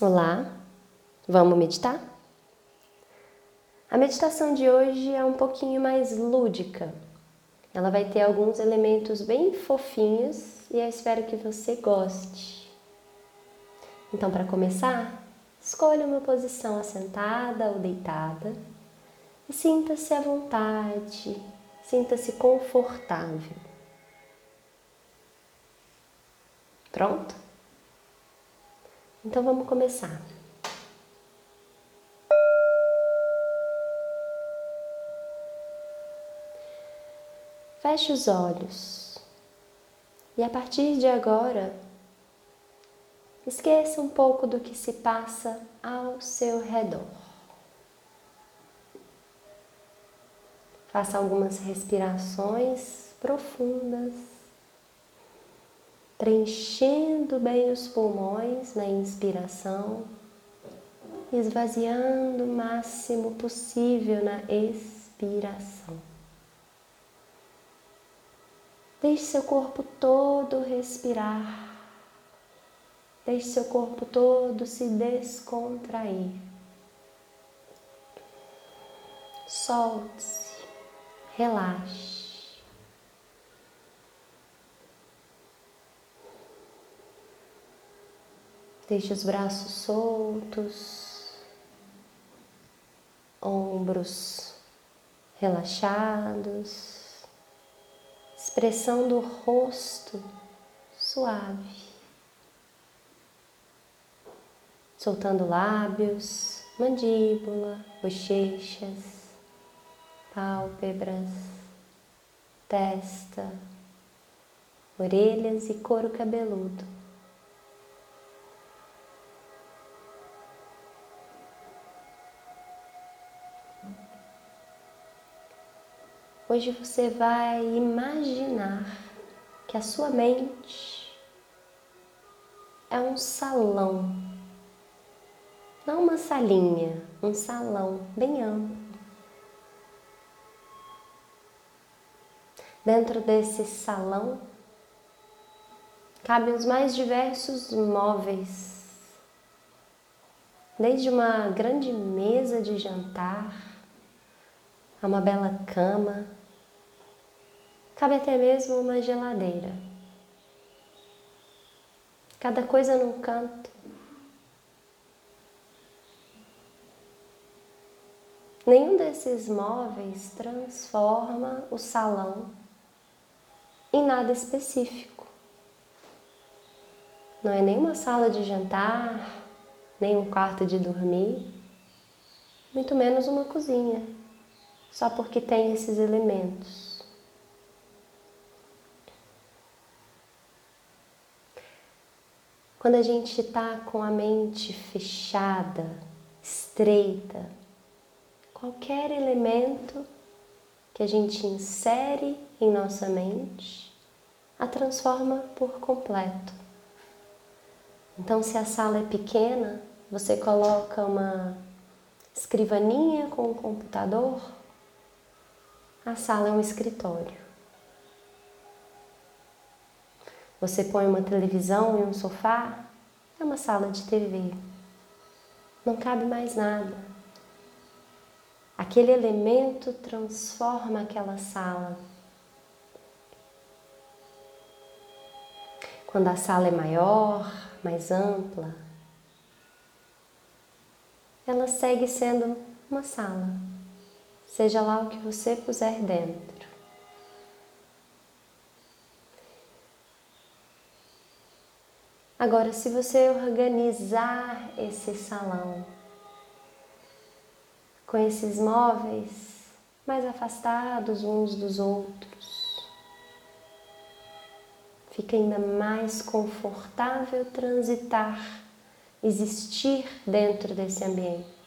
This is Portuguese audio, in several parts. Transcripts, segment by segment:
Olá, vamos meditar? A meditação de hoje é um pouquinho mais lúdica. Ela vai ter alguns elementos bem fofinhos e eu espero que você goste. Então, para começar, escolha uma posição assentada ou deitada e sinta-se à vontade, sinta-se confortável. Pronto? Então vamos começar. Feche os olhos e a partir de agora, esqueça um pouco do que se passa ao seu redor. Faça algumas respirações profundas preenchendo bem os pulmões na inspiração, esvaziando o máximo possível na expiração. Deixe seu corpo todo respirar. Deixe seu corpo todo se descontrair. Solte-se, relaxe. Deixe os braços soltos, ombros relaxados, expressão do rosto suave, soltando lábios, mandíbula, bochechas, pálpebras, testa, orelhas e couro cabeludo. Hoje você vai imaginar que a sua mente é um salão, não uma salinha, um salão bem amplo. Dentro desse salão cabem os mais diversos móveis, desde uma grande mesa de jantar a uma bela cama Cabe até mesmo uma geladeira. Cada coisa num canto. Nenhum desses móveis transforma o salão em nada específico. Não é nem uma sala de jantar, nem um quarto de dormir, muito menos uma cozinha, só porque tem esses elementos. Quando a gente está com a mente fechada, estreita, qualquer elemento que a gente insere em nossa mente a transforma por completo. Então, se a sala é pequena, você coloca uma escrivaninha com um computador, a sala é um escritório. Você põe uma televisão e um sofá, é uma sala de TV. Não cabe mais nada. Aquele elemento transforma aquela sala. Quando a sala é maior, mais ampla, ela segue sendo uma sala, seja lá o que você puser dentro. Agora, se você organizar esse salão com esses móveis mais afastados uns dos outros, fica ainda mais confortável transitar, existir dentro desse ambiente.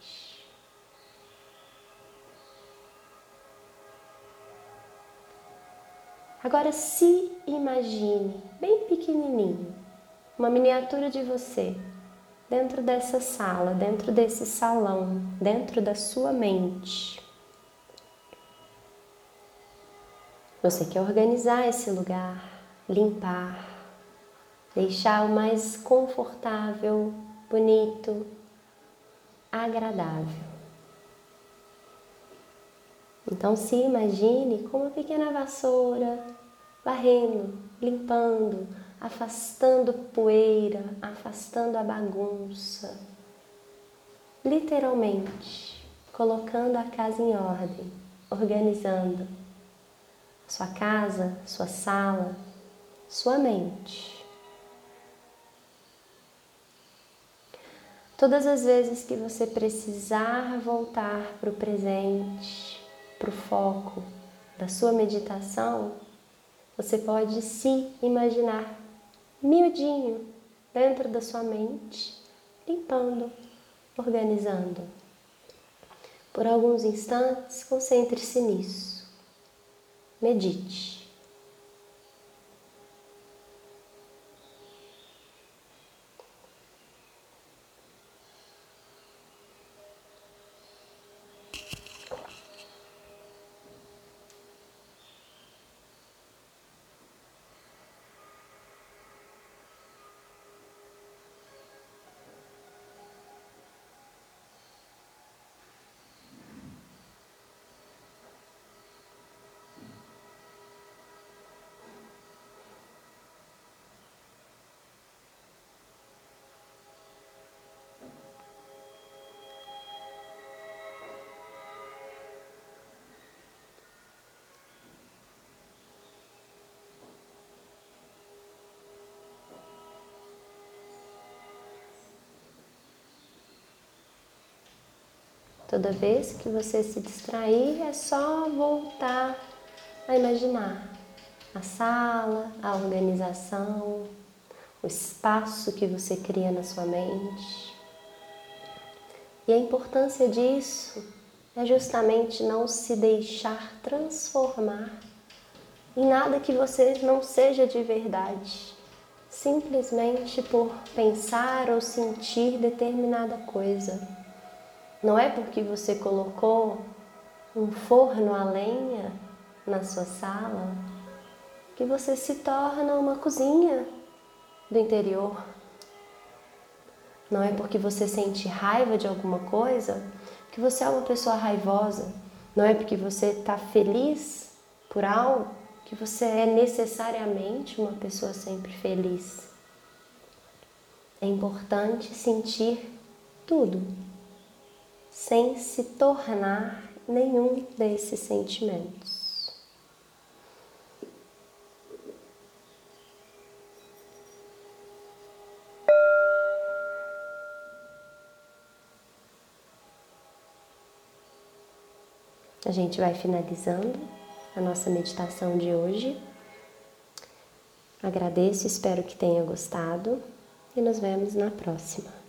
Agora se imagine bem pequenininho uma miniatura de você dentro dessa sala, dentro desse salão, dentro da sua mente. Você quer organizar esse lugar, limpar, deixar o mais confortável bonito, agradável. Então se imagine com uma pequena vassoura, varrendo, limpando, afastando poeira, afastando a bagunça. Literalmente, colocando a casa em ordem, organizando sua casa, sua sala, sua mente. Todas as vezes que você precisar voltar para o presente, para o foco da sua meditação, você pode se imaginar miudinho dentro da sua mente, limpando, organizando. Por alguns instantes, concentre-se nisso. Medite. Toda vez que você se distrair, é só voltar a imaginar a sala, a organização, o espaço que você cria na sua mente. E a importância disso é justamente não se deixar transformar em nada que você não seja de verdade, simplesmente por pensar ou sentir determinada coisa. Não é porque você colocou um forno a lenha na sua sala que você se torna uma cozinha do interior. Não é porque você sente raiva de alguma coisa que você é uma pessoa raivosa. Não é porque você está feliz por algo que você é necessariamente uma pessoa sempre feliz. É importante sentir tudo sem se tornar nenhum desses sentimentos. A gente vai finalizando a nossa meditação de hoje. Agradeço, espero que tenha gostado e nos vemos na próxima.